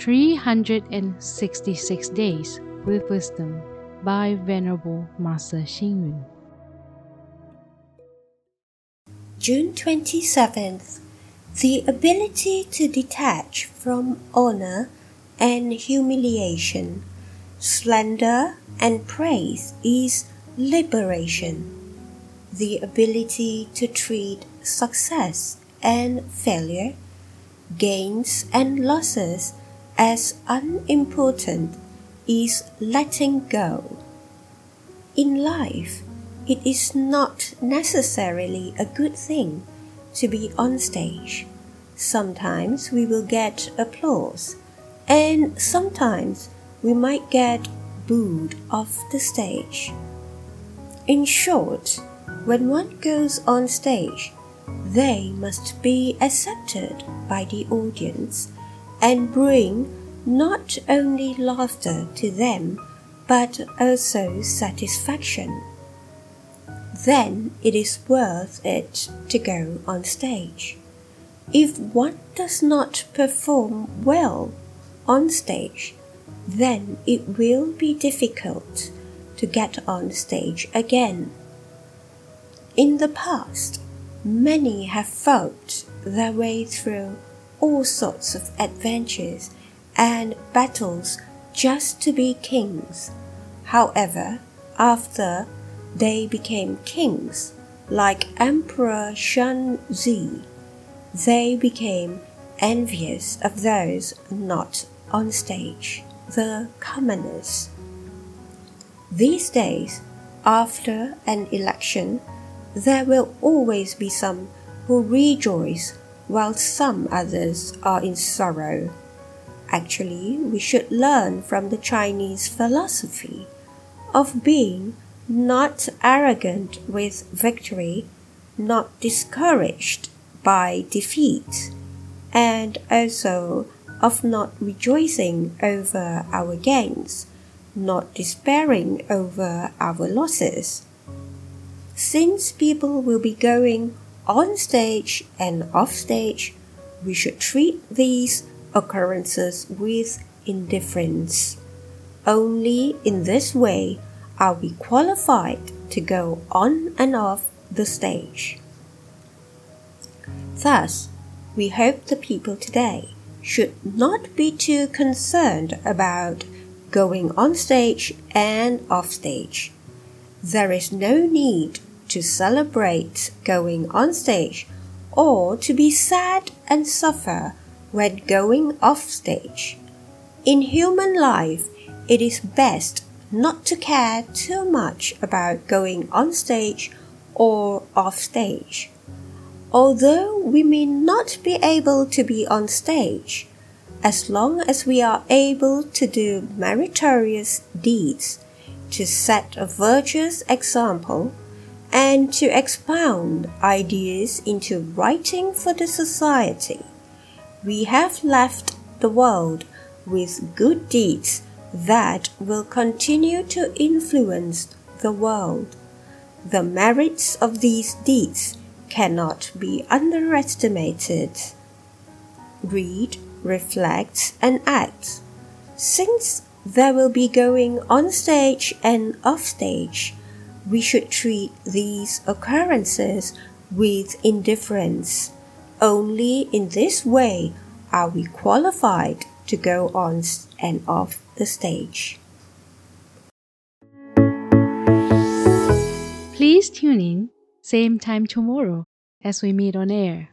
366 Days with Wisdom by Venerable Master Xing Yun. June 27th. The ability to detach from honor and humiliation, slander and praise is liberation. The ability to treat success and failure, gains and losses as unimportant is letting go. In life, it is not necessarily a good thing to be on stage. Sometimes we will get applause, and sometimes we might get booed off the stage. In short, when one goes on stage, they must be accepted by the audience and bring not only laughter to them, but also satisfaction. Then it is worth it to go on stage. If one does not perform well on stage, then it will be difficult to get on stage again. In the past, many have fought their way through all sorts of adventures and battles just to be kings. However, after they became kings, like Emperor Shunzhi, they became envious of those not on stage, the commoners. These days, after an election, there will always be some who rejoice while some others are in sorrow. Actually, we should learn from the Chinese philosophy of being not arrogant with victory, not discouraged by defeat, and also of not rejoicing over our gains, not despairing over our losses. Since people will be going on stage and off stage, we should treat these occurrences with indifference. Only in this way are we qualified to go on and off the stage. Thus, we hope the people today should not be too concerned about going on stage and off stage. There is no need to celebrate going on stage or to be sad and suffer when going off stage. In human life, it is best not to care too much about going on stage or off stage. Although we may not be able to be on stage, as long as we are able to do meritorious deeds, to set a virtuous example, and to expound ideas into writing for the society. We have left the world with good deeds that will continue to influence the world. The merits of these deeds cannot be underestimated. Read, reflect, and act. Since there will be going on stage and off stage, we should treat these occurrences with indifference. Only in this way are we qualified to go on and off the stage. Please tune in, same time tomorrow as we meet on air.